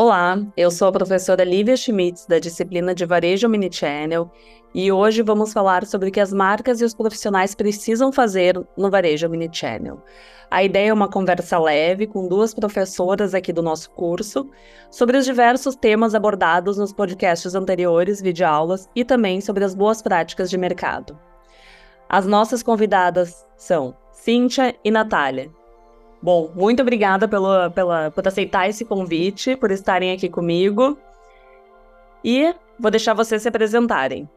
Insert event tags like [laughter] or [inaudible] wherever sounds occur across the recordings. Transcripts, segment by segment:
Olá, eu sou a professora Lívia Schmitz, da disciplina de Varejo Minichannel, e hoje vamos falar sobre o que as marcas e os profissionais precisam fazer no Varejo Minichannel. A ideia é uma conversa leve com duas professoras aqui do nosso curso sobre os diversos temas abordados nos podcasts anteriores, videoaulas e também sobre as boas práticas de mercado. As nossas convidadas são Cíntia e Natália, Bom, muito obrigada pelo, pela, por aceitar esse convite, por estarem aqui comigo. E vou deixar vocês se apresentarem.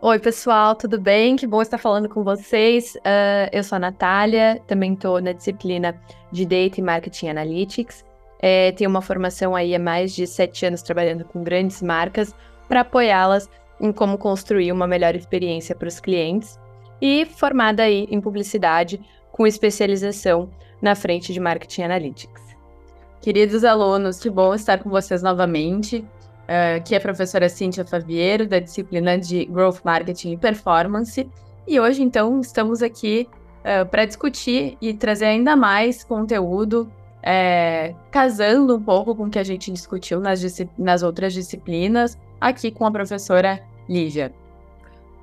Oi, pessoal, tudo bem? Que bom estar falando com vocês. Uh, eu sou a Natália, também estou na disciplina de Data e Marketing Analytics. É, tenho uma formação aí há mais de sete anos trabalhando com grandes marcas para apoiá-las em como construir uma melhor experiência para os clientes. E formada aí em publicidade com especialização na frente de Marketing Analytics. Queridos alunos, que bom estar com vocês novamente. Uh, aqui é a professora Cíntia Faviero, da disciplina de Growth Marketing e Performance. E hoje, então, estamos aqui uh, para discutir e trazer ainda mais conteúdo, é, casando um pouco com o que a gente discutiu nas, nas outras disciplinas, aqui com a professora Lívia.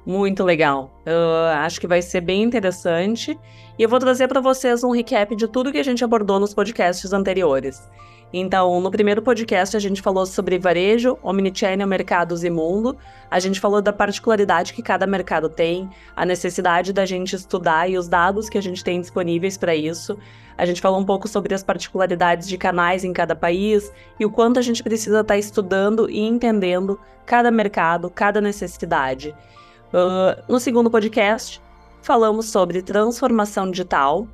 Muito legal. Uh, acho que vai ser bem interessante. E eu vou trazer para vocês um recap de tudo que a gente abordou nos podcasts anteriores. Então, no primeiro podcast, a gente falou sobre varejo, omnichannel, mercados e mundo. A gente falou da particularidade que cada mercado tem, a necessidade da gente estudar e os dados que a gente tem disponíveis para isso. A gente falou um pouco sobre as particularidades de canais em cada país e o quanto a gente precisa estar tá estudando e entendendo cada mercado, cada necessidade. Uh, no segundo podcast, falamos sobre transformação digital.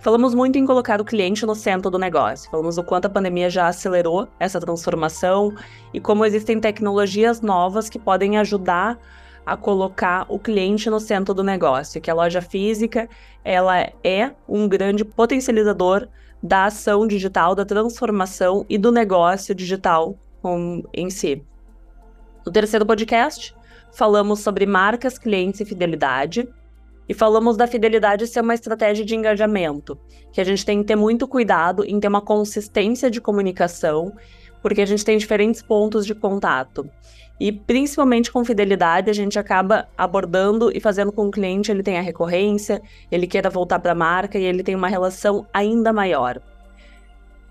Falamos muito em colocar o cliente no centro do negócio. Falamos o quanto a pandemia já acelerou essa transformação e como existem tecnologias novas que podem ajudar a colocar o cliente no centro do negócio, que a loja física ela é um grande potencializador da ação digital, da transformação e do negócio digital em si. No terceiro podcast, falamos sobre marcas, clientes e fidelidade. E falamos da fidelidade ser uma estratégia de engajamento, que a gente tem que ter muito cuidado em ter uma consistência de comunicação, porque a gente tem diferentes pontos de contato. E principalmente com fidelidade, a gente acaba abordando e fazendo com que o cliente ele tenha recorrência, ele queira voltar para a marca e ele tenha uma relação ainda maior.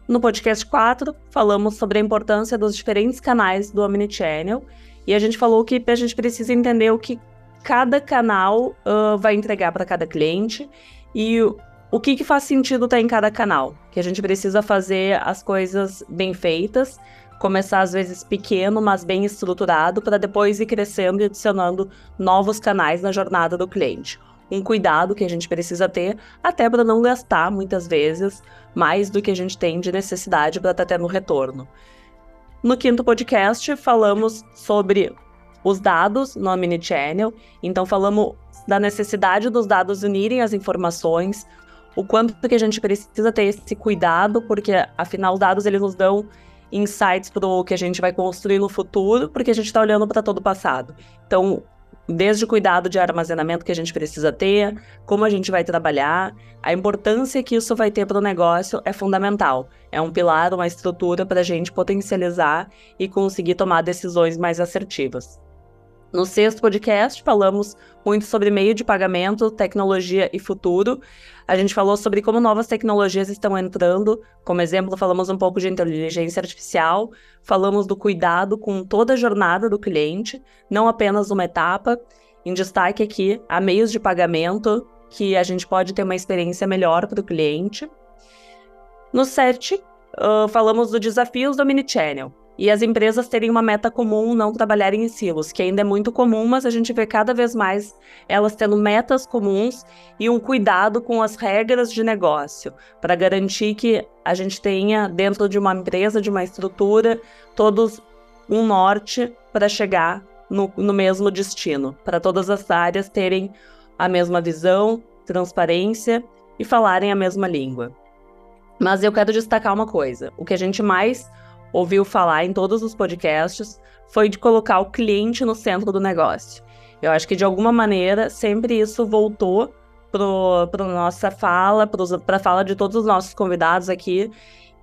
No podcast 4, falamos sobre a importância dos diferentes canais do Omnichannel e a gente falou que a gente precisa entender o que cada canal uh, vai entregar para cada cliente e o que, que faz sentido estar tá em cada canal. Que a gente precisa fazer as coisas bem feitas, começar às vezes pequeno, mas bem estruturado, para depois ir crescendo e adicionando novos canais na jornada do cliente. Um cuidado que a gente precisa ter, até para não gastar muitas vezes mais do que a gente tem de necessidade para estar tá tendo retorno. No quinto podcast, falamos sobre os dados no Omnichannel. Então, falamos da necessidade dos dados unirem as informações, o quanto que a gente precisa ter esse cuidado, porque afinal os dados eles nos dão insights para o que a gente vai construir no futuro, porque a gente está olhando para todo o passado. Então, desde o cuidado de armazenamento que a gente precisa ter, como a gente vai trabalhar, a importância que isso vai ter para o negócio é fundamental. É um pilar, uma estrutura para a gente potencializar e conseguir tomar decisões mais assertivas. No sexto podcast, falamos muito sobre meio de pagamento, tecnologia e futuro. A gente falou sobre como novas tecnologias estão entrando. Como exemplo, falamos um pouco de inteligência artificial, falamos do cuidado com toda a jornada do cliente, não apenas uma etapa. Em destaque aqui, há meios de pagamento que a gente pode ter uma experiência melhor para o cliente. No 7, uh, falamos dos desafios do Minichannel e as empresas terem uma meta comum, não trabalharem em silos, que ainda é muito comum, mas a gente vê cada vez mais elas tendo metas comuns e um cuidado com as regras de negócio, para garantir que a gente tenha dentro de uma empresa, de uma estrutura, todos um norte para chegar no, no mesmo destino, para todas as áreas terem a mesma visão, transparência e falarem a mesma língua. Mas eu quero destacar uma coisa: o que a gente mais ouviu falar em todos os podcasts, foi de colocar o cliente no centro do negócio. Eu acho que de alguma maneira sempre isso voltou para nossa fala, para a fala de todos os nossos convidados aqui,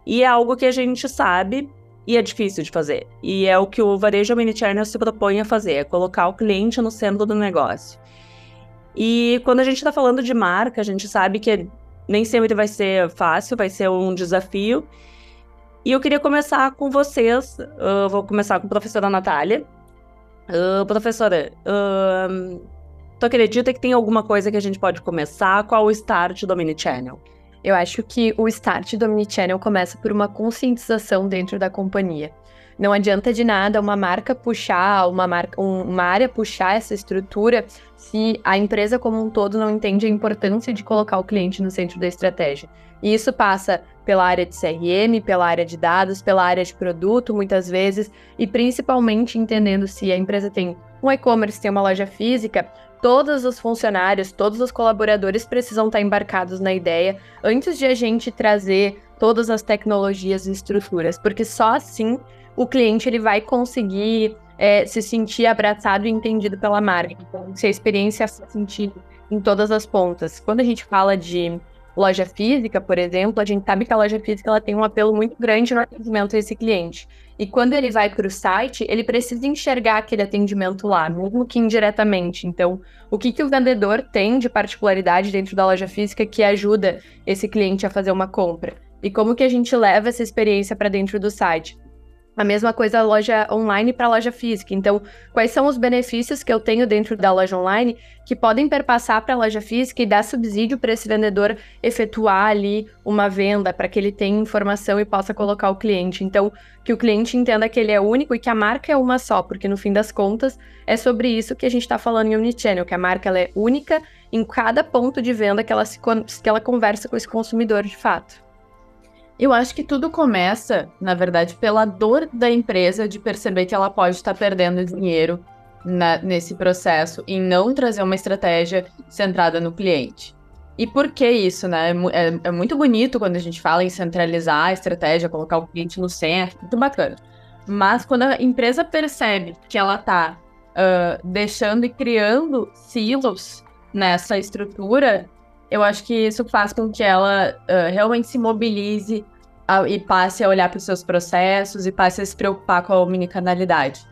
e é algo que a gente sabe e é difícil de fazer. E é o que o varejo omnichannel se propõe a fazer, é colocar o cliente no centro do negócio. E quando a gente está falando de marca, a gente sabe que nem sempre vai ser fácil, vai ser um desafio. E eu queria começar com vocês. Uh, vou começar com a professora Natália. Uh, professora, uh, tu acredita que tem alguma coisa que a gente pode começar? Qual o start do Omnichannel? Eu acho que o start do Omnichannel começa por uma conscientização dentro da companhia. Não adianta de nada uma marca puxar, uma, marca, um, uma área puxar essa estrutura se a empresa como um todo não entende a importância de colocar o cliente no centro da estratégia. E isso passa pela área de CRM, pela área de dados, pela área de produto, muitas vezes, e principalmente entendendo se a empresa tem um e-commerce, tem uma loja física, todos os funcionários, todos os colaboradores precisam estar embarcados na ideia antes de a gente trazer todas as tecnologias e estruturas, porque só assim o cliente ele vai conseguir é, se sentir abraçado e entendido pela marca. Então, se a experiência faz sentido em todas as pontas. Quando a gente fala de loja física, por exemplo, a gente sabe que a loja física ela tem um apelo muito grande no atendimento a esse cliente. E quando ele vai para o site, ele precisa enxergar aquele atendimento lá, mesmo que indiretamente. Então, o que, que o vendedor tem de particularidade dentro da loja física que ajuda esse cliente a fazer uma compra? E como que a gente leva essa experiência para dentro do site? A mesma coisa a loja online para a loja física. Então, quais são os benefícios que eu tenho dentro da loja online que podem perpassar para a loja física e dar subsídio para esse vendedor efetuar ali uma venda, para que ele tenha informação e possa colocar o cliente. Então, que o cliente entenda que ele é único e que a marca é uma só, porque no fim das contas é sobre isso que a gente está falando em Omnichannel, que a marca ela é única em cada ponto de venda que ela, se, que ela conversa com esse consumidor de fato. Eu acho que tudo começa, na verdade, pela dor da empresa de perceber que ela pode estar perdendo dinheiro na, nesse processo e não trazer uma estratégia centrada no cliente. E por que isso, né? É, é, é, muito bonito quando a gente fala em centralizar a estratégia, colocar o cliente no centro, muito bacana. Mas quando a empresa percebe que ela está uh, deixando e criando silos nessa estrutura, eu acho que isso faz com que ela uh, realmente se mobilize a, e passe a olhar para os seus processos e passe a se preocupar com a omnicanalidade.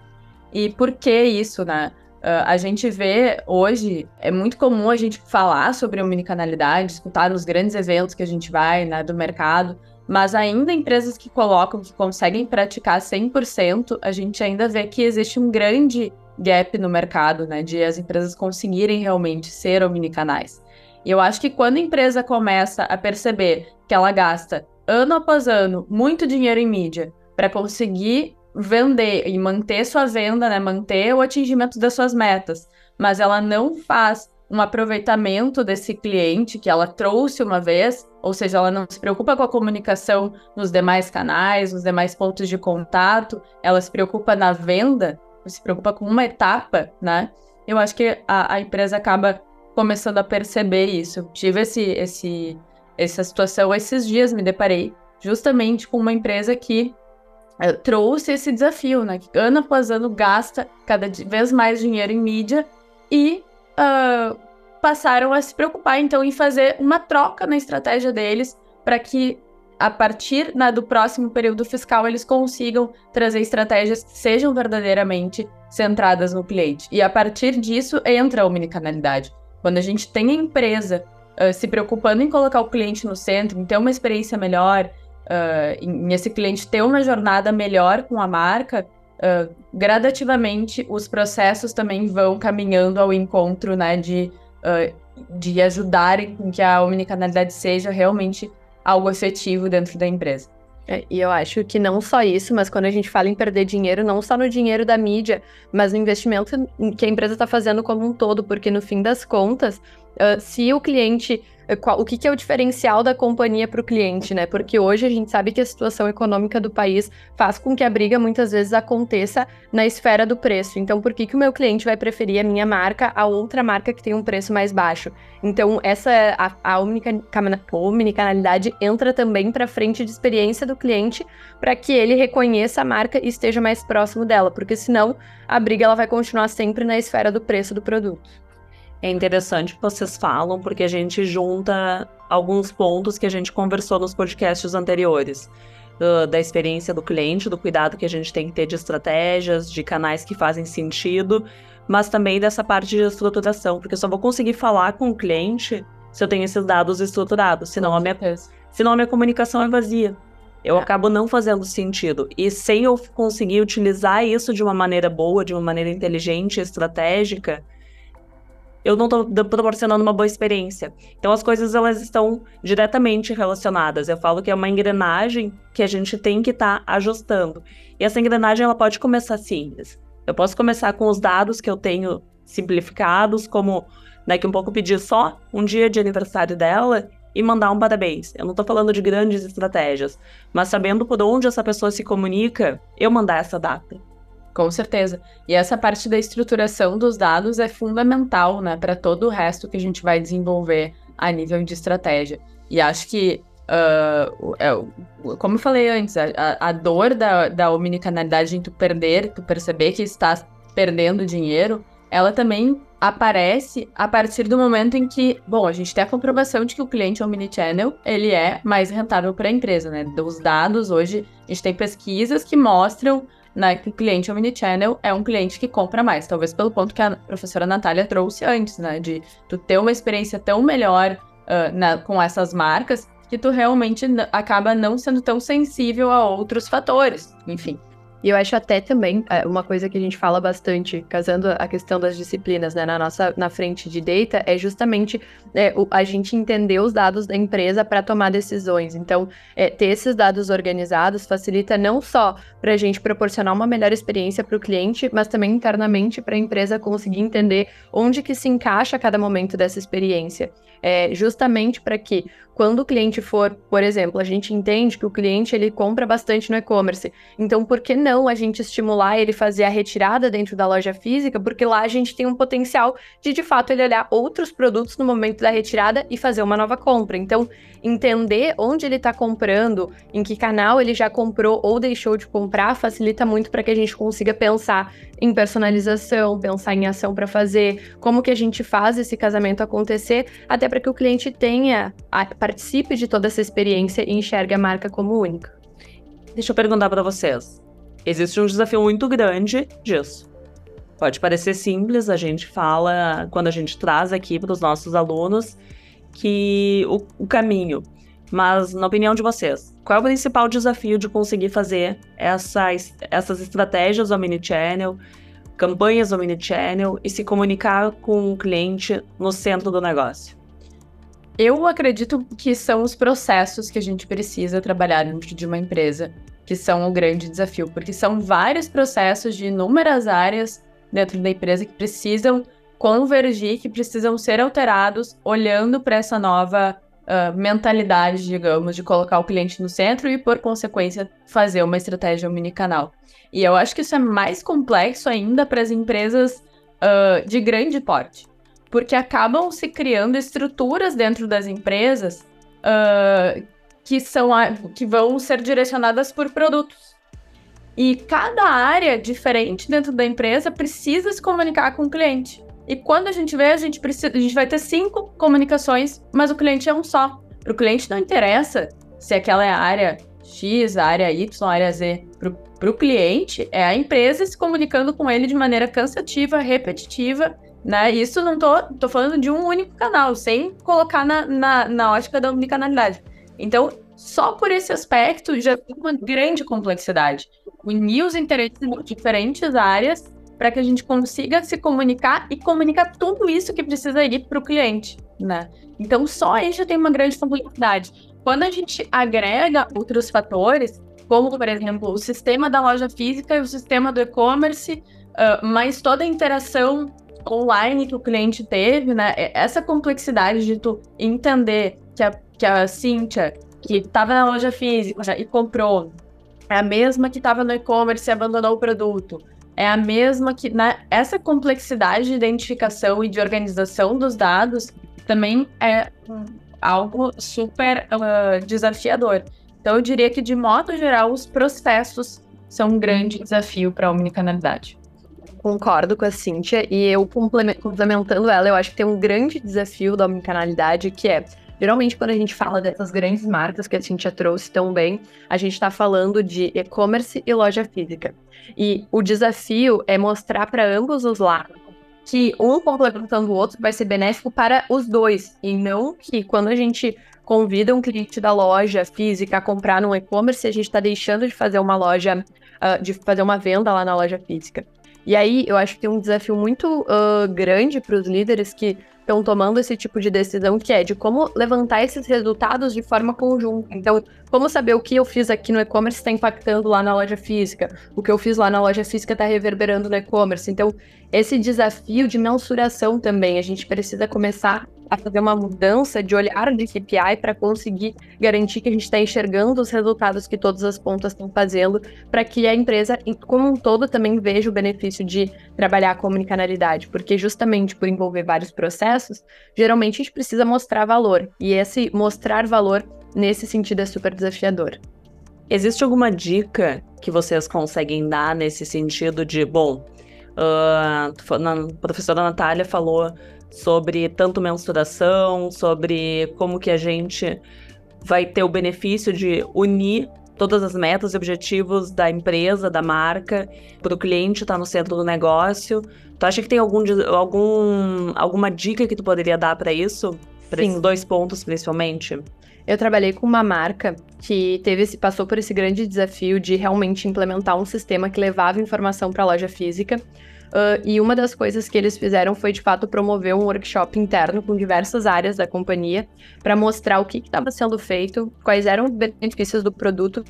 E por que isso, né? Uh, a gente vê hoje, é muito comum a gente falar sobre omnicanalidade, escutar nos grandes eventos que a gente vai, né, do mercado, mas ainda empresas que colocam, que conseguem praticar 100%, a gente ainda vê que existe um grande gap no mercado, né, de as empresas conseguirem realmente ser omnicanais. E eu acho que quando a empresa começa a perceber que ela gasta ano após ano muito dinheiro em mídia para conseguir vender e manter sua venda, né, manter o atingimento das suas metas, mas ela não faz um aproveitamento desse cliente que ela trouxe uma vez, ou seja, ela não se preocupa com a comunicação nos demais canais, nos demais pontos de contato, ela se preocupa na venda, se preocupa com uma etapa, né? Eu acho que a, a empresa acaba começando a perceber isso. Tive esse, esse, essa situação esses dias, me deparei justamente com uma empresa que uh, trouxe esse desafio, né? Que ano após ano gasta cada vez mais dinheiro em mídia e uh, passaram a se preocupar então em fazer uma troca na estratégia deles para que a partir né, do próximo período fiscal eles consigam trazer estratégias que sejam verdadeiramente centradas no cliente. E a partir disso entra a omnicanalidade. Quando a gente tem a empresa uh, se preocupando em colocar o cliente no centro, em ter uma experiência melhor, uh, em, esse cliente ter uma jornada melhor com a marca, uh, gradativamente os processos também vão caminhando ao encontro né, de, de ajudarem com que a omnicanalidade seja realmente algo efetivo dentro da empresa. É, e eu acho que não só isso, mas quando a gente fala em perder dinheiro, não só no dinheiro da mídia, mas no investimento que a empresa está fazendo como um todo, porque no fim das contas, uh, se o cliente eh, qual, o que, que é o diferencial da companhia para o cliente, né? Porque hoje a gente sabe que a situação econômica do país faz com que a briga muitas vezes aconteça na esfera do preço. Então, por que, que o meu cliente vai preferir a minha marca a outra marca que tem um preço mais baixo? Então, essa a, a omnicanalidade entra também para frente de experiência do cliente para que ele reconheça a marca e esteja mais próximo dela, porque senão a briga ela vai continuar sempre na esfera do preço do produto. É interessante que vocês falam, porque a gente junta alguns pontos que a gente conversou nos podcasts anteriores. Uh, da experiência do cliente, do cuidado que a gente tem que ter de estratégias, de canais que fazem sentido, mas também dessa parte de estruturação, porque eu só vou conseguir falar com o cliente se eu tenho esses dados estruturados, senão, a minha, senão a minha comunicação é vazia. Eu é. acabo não fazendo sentido. E sem eu conseguir utilizar isso de uma maneira boa, de uma maneira inteligente, estratégica, eu não estou proporcionando uma boa experiência. Então as coisas elas estão diretamente relacionadas. Eu falo que é uma engrenagem que a gente tem que estar tá ajustando. E essa engrenagem ela pode começar simples. Eu posso começar com os dados que eu tenho simplificados, como daqui um pouco pedir só um dia de aniversário dela e mandar um parabéns. Eu não estou falando de grandes estratégias, mas sabendo por onde essa pessoa se comunica, eu mandar essa data. Com certeza. E essa parte da estruturação dos dados é fundamental, né, para todo o resto que a gente vai desenvolver a nível de estratégia. E acho que, uh, como eu falei antes, a, a dor da, da omnicanalidade em tu perder, tu perceber que estás perdendo dinheiro, ela também aparece a partir do momento em que, bom, a gente tem a comprovação de que o cliente omnichannel, ele é mais rentável para a empresa, né? Dos dados, hoje, a gente tem pesquisas que mostram né, que o cliente omnichannel é um cliente que compra mais, talvez pelo ponto que a professora Natália trouxe antes, né? De tu ter uma experiência tão melhor uh, na, com essas marcas que tu realmente acaba não sendo tão sensível a outros fatores, enfim. E eu acho até também é, uma coisa que a gente fala bastante, casando a questão das disciplinas, né, na nossa na frente de data, é justamente é, o, a gente entender os dados da empresa para tomar decisões. Então, é, ter esses dados organizados facilita não só para a gente proporcionar uma melhor experiência para o cliente, mas também internamente para a empresa conseguir entender onde que se encaixa cada momento dessa experiência. É, justamente para que quando o cliente for, por exemplo, a gente entende que o cliente ele compra bastante no e-commerce. Então, por que não a gente estimular ele fazer a retirada dentro da loja física? Porque lá a gente tem um potencial de de fato ele olhar outros produtos no momento da retirada e fazer uma nova compra. Então, entender onde ele está comprando, em que canal ele já comprou ou deixou de comprar, facilita muito para que a gente consiga pensar em personalização, pensar em ação para fazer, como que a gente faz esse casamento acontecer, até para que o cliente tenha, participe de toda essa experiência e enxergue a marca como única. Deixa eu perguntar para vocês. Existe um desafio muito grande disso. Pode parecer simples, a gente fala quando a gente traz aqui para os nossos alunos que o, o caminho. Mas, na opinião de vocês, qual é o principal desafio de conseguir fazer essas, essas estratégias omnichannel, campanhas omnichannel e se comunicar com o cliente no centro do negócio? Eu acredito que são os processos que a gente precisa trabalhar dentro de uma empresa, que são o grande desafio, porque são vários processos de inúmeras áreas dentro da empresa que precisam convergir, que precisam ser alterados, olhando para essa nova uh, mentalidade, digamos, de colocar o cliente no centro e, por consequência, fazer uma estratégia omnicanal. E eu acho que isso é mais complexo ainda para as empresas uh, de grande porte, porque acabam se criando estruturas dentro das empresas uh, que, são a, que vão ser direcionadas por produtos. E cada área diferente dentro da empresa precisa se comunicar com o cliente. E quando a gente vê, a gente precisa, a gente vai ter cinco comunicações, mas o cliente é um só. Para o cliente não interessa se aquela é a área X, a área Y, a área Z. Para o cliente, é a empresa se comunicando com ele de maneira cansativa, repetitiva, né? Isso não tô, tô falando de um único canal, sem colocar na, na, na ótica da omnicanalidade. Então, só por esse aspecto já tem uma grande complexidade. Unir os interesses de diferentes áreas para que a gente consiga se comunicar e comunicar tudo isso que precisa ir para o cliente, né? Então, só aí já tem uma grande complexidade. Quando a gente agrega outros fatores, como, por exemplo, o sistema da loja física e o sistema do e-commerce, uh, mais toda a interação online que o cliente teve, né? Essa complexidade de tu entender que a, que a Cíntia, que estava na loja física e comprou, é a mesma que estava no e-commerce e abandonou o produto. É a mesma que. Né? Essa complexidade de identificação e de organização dos dados também é algo super uh, desafiador. Então, eu diria que, de modo geral, os processos são um grande desafio para a omnicanalidade. Concordo com a Cíntia, e eu complementando ela, eu acho que tem um grande desafio da omnicanalidade, que é Geralmente, quando a gente fala dessas grandes marcas que a Cintia trouxe tão bem, a gente está falando de e-commerce e loja física. E o desafio é mostrar para ambos os lados que um complementando o outro vai ser benéfico para os dois. E não que quando a gente convida um cliente da loja física a comprar no e-commerce, a gente está deixando de fazer uma loja, uh, de fazer uma venda lá na loja física. E aí eu acho que tem um desafio muito uh, grande para os líderes que estão tomando esse tipo de decisão, que é de como levantar esses resultados de forma conjunta. Então, como saber o que eu fiz aqui no e-commerce está impactando lá na loja física, o que eu fiz lá na loja física está reverberando no e-commerce. Então, esse desafio de mensuração também, a gente precisa começar a fazer uma mudança de olhar de KPI para conseguir garantir que a gente está enxergando os resultados que todas as pontas estão fazendo, para que a empresa, como um todo, também veja o benefício de trabalhar com omnicanalidade, porque justamente por envolver vários processos, geralmente a gente precisa mostrar valor, e esse mostrar valor, nesse sentido, é super desafiador. Existe alguma dica que vocês conseguem dar nesse sentido de, bom, uh, a professora Natália falou sobre tanto mensuração, sobre como que a gente vai ter o benefício de unir todas as metas e objetivos da empresa, da marca, para o cliente estar tá no centro do negócio. Tu acha que tem algum, algum alguma dica que tu poderia dar para isso? Para esses dois pontos, principalmente? Eu trabalhei com uma marca que teve esse, passou por esse grande desafio de realmente implementar um sistema que levava informação para a loja física. Uh, e uma das coisas que eles fizeram foi, de fato, promover um workshop interno com diversas áreas da companhia para mostrar o que estava sendo feito, quais eram os benefícios do produto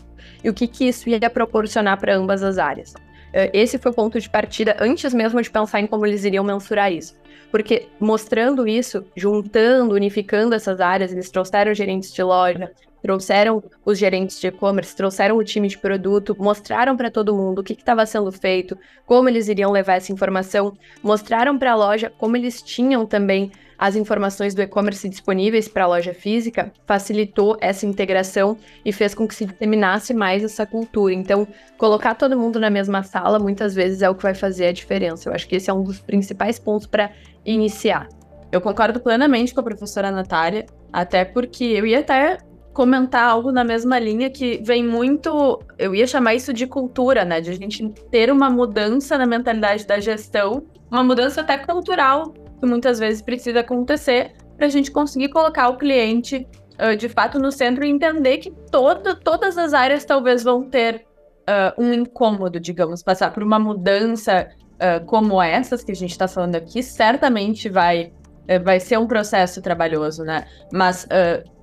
e o que, que isso ia proporcionar para ambas as áreas. Uh, esse foi o ponto de partida antes mesmo de pensar em como eles iriam mensurar isso. Porque mostrando isso, juntando, unificando essas áreas, eles trouxeram gerentes de loja, trouxeram os gerentes de e-commerce, trouxeram o time de produto, mostraram para todo mundo o que estava sendo feito, como eles iriam levar essa informação, mostraram para a loja como eles tinham também as informações do e-commerce disponíveis para a loja física, facilitou essa integração e fez com que se disseminasse mais essa cultura. Então, colocar todo mundo na mesma sala muitas vezes é o que vai fazer a diferença. Eu acho que esse é um dos principais pontos para iniciar. Eu concordo plenamente com a professora Natália, até porque eu ia até comentar algo na mesma linha que vem muito. Eu ia chamar isso de cultura, né? De a gente ter uma mudança na mentalidade da gestão, uma mudança até cultural, que muitas vezes precisa acontecer para a gente conseguir colocar o cliente uh, de fato no centro e entender que todo, todas as áreas talvez vão ter uh, um incômodo, digamos, passar por uma mudança uh, como essas que a gente está falando aqui, certamente vai. Eh, vai ser um processo trabalhoso, né? Mas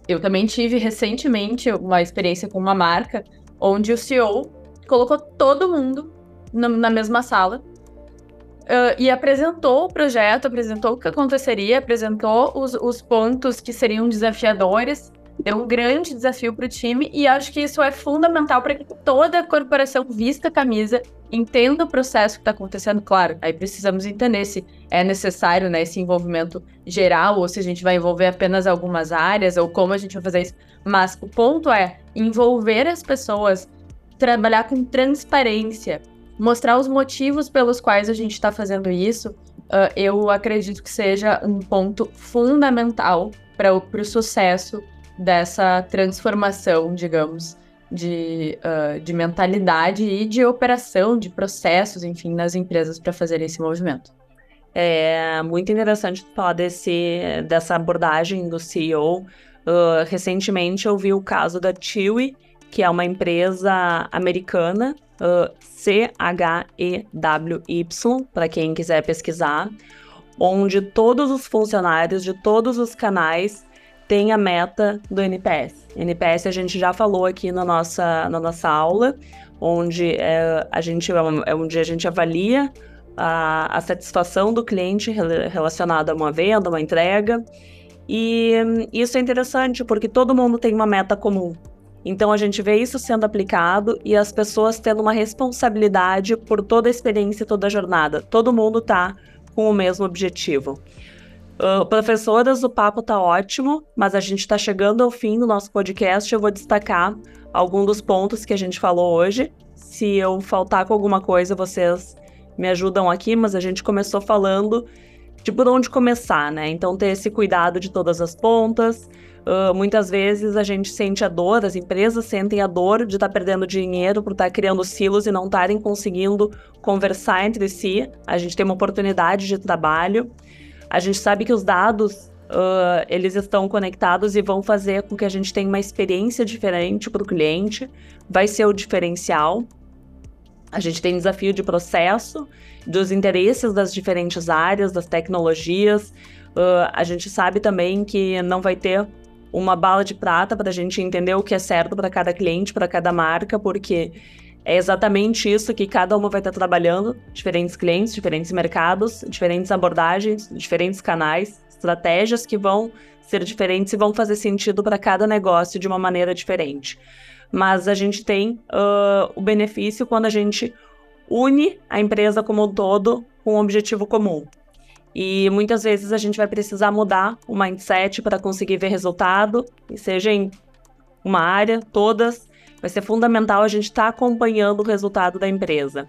eu também tive recentemente uma experiência com uma marca onde o CEO colocou todo mundo na, na mesma sala uh, e apresentou o projeto, apresentou o que aconteceria, apresentou os, os pontos que seriam desafiadores deu um grande desafio para o time e acho que isso é fundamental para que toda a corporação vista a camisa, entenda o processo que está acontecendo. Claro, aí precisamos entender se é necessário né, esse envolvimento geral ou se a gente vai envolver apenas algumas áreas ou como a gente vai fazer isso. Mas o ponto é envolver as pessoas, trabalhar com transparência, mostrar os motivos pelos quais a gente está fazendo isso. Uh, eu acredito que seja um ponto fundamental para o sucesso dessa transformação, digamos, de, uh, de mentalidade e de operação, de processos, enfim, nas empresas para fazer esse movimento. É muito interessante falar desse, dessa abordagem do CEO. Uh, recentemente eu vi o caso da Chewy, que é uma empresa americana, uh, C-H-E-W-Y, para quem quiser pesquisar, onde todos os funcionários de todos os canais tem a meta do NPS. NPS a gente já falou aqui na nossa, na nossa aula, onde é, a gente, é onde a gente avalia a, a satisfação do cliente relacionada a uma venda, uma entrega. E isso é interessante porque todo mundo tem uma meta comum. Então a gente vê isso sendo aplicado e as pessoas tendo uma responsabilidade por toda a experiência e toda a jornada. Todo mundo está com o mesmo objetivo. Uh, professoras, o papo tá ótimo, mas a gente está chegando ao fim do nosso podcast. Eu vou destacar alguns dos pontos que a gente falou hoje. Se eu faltar com alguma coisa, vocês me ajudam aqui, mas a gente começou falando de por onde começar, né? Então, ter esse cuidado de todas as pontas. Uh, muitas vezes a gente sente a dor, as empresas sentem a dor de estar tá perdendo dinheiro por estar tá criando silos e não estarem conseguindo conversar entre si. A gente tem uma oportunidade de trabalho. A gente sabe que os dados uh, eles estão conectados e vão fazer com que a gente tenha uma experiência diferente para o cliente, vai ser o diferencial. A gente tem desafio de processo, dos interesses das diferentes áreas, das tecnologias. Uh, a gente sabe também que não vai ter uma bala de prata para a gente entender o que é certo para cada cliente, para cada marca, porque é exatamente isso que cada uma vai estar trabalhando, diferentes clientes, diferentes mercados, diferentes abordagens, diferentes canais, estratégias que vão ser diferentes e vão fazer sentido para cada negócio de uma maneira diferente. Mas a gente tem uh, o benefício quando a gente une a empresa como um todo com um objetivo comum. E muitas vezes a gente vai precisar mudar o mindset para conseguir ver resultado, seja em uma área, todas, vai ser fundamental a gente estar tá acompanhando o resultado da empresa.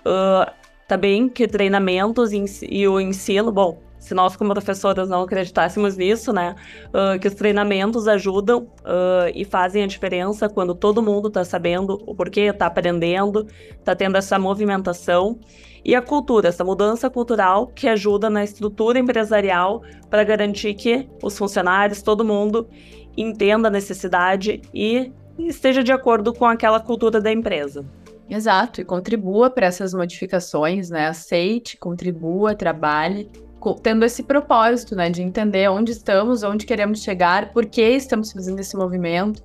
Uh, também que treinamentos e o ensino, bom, se nós como professoras não acreditássemos nisso, né, uh, que os treinamentos ajudam uh, e fazem a diferença quando todo mundo está sabendo o porquê, está aprendendo, está tendo essa movimentação. E a cultura, essa mudança cultural que ajuda na estrutura empresarial para garantir que os funcionários, todo mundo, entenda a necessidade e esteja de acordo com aquela cultura da empresa. Exato, e contribua para essas modificações, né? Aceite, contribua, trabalhe, tendo esse propósito, né? De entender onde estamos, onde queremos chegar, por que estamos fazendo esse movimento.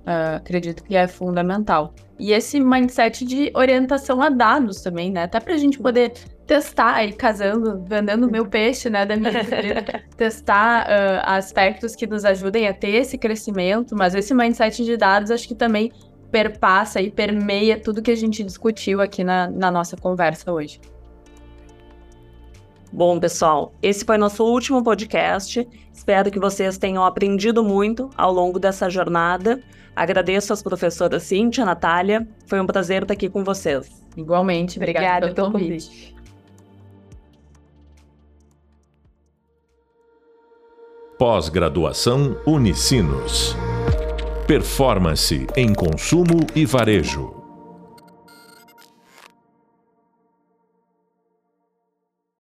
Uh, acredito que é fundamental. E esse mindset de orientação a dados também, né? Até para a gente poder testar e casando, vendendo meu peixe, né, da minha [laughs] testar uh, aspectos que nos ajudem a ter esse crescimento, mas esse mindset de dados acho que também perpassa e permeia tudo que a gente discutiu aqui na, na nossa conversa hoje. Bom, pessoal, esse foi nosso último podcast. Espero que vocês tenham aprendido muito ao longo dessa jornada. Agradeço às professoras Cíntia, Natália. Foi um prazer estar aqui com vocês. Igualmente, obrigada, obrigada pelo convite. Pós-graduação Unicinos. Performance em consumo e varejo.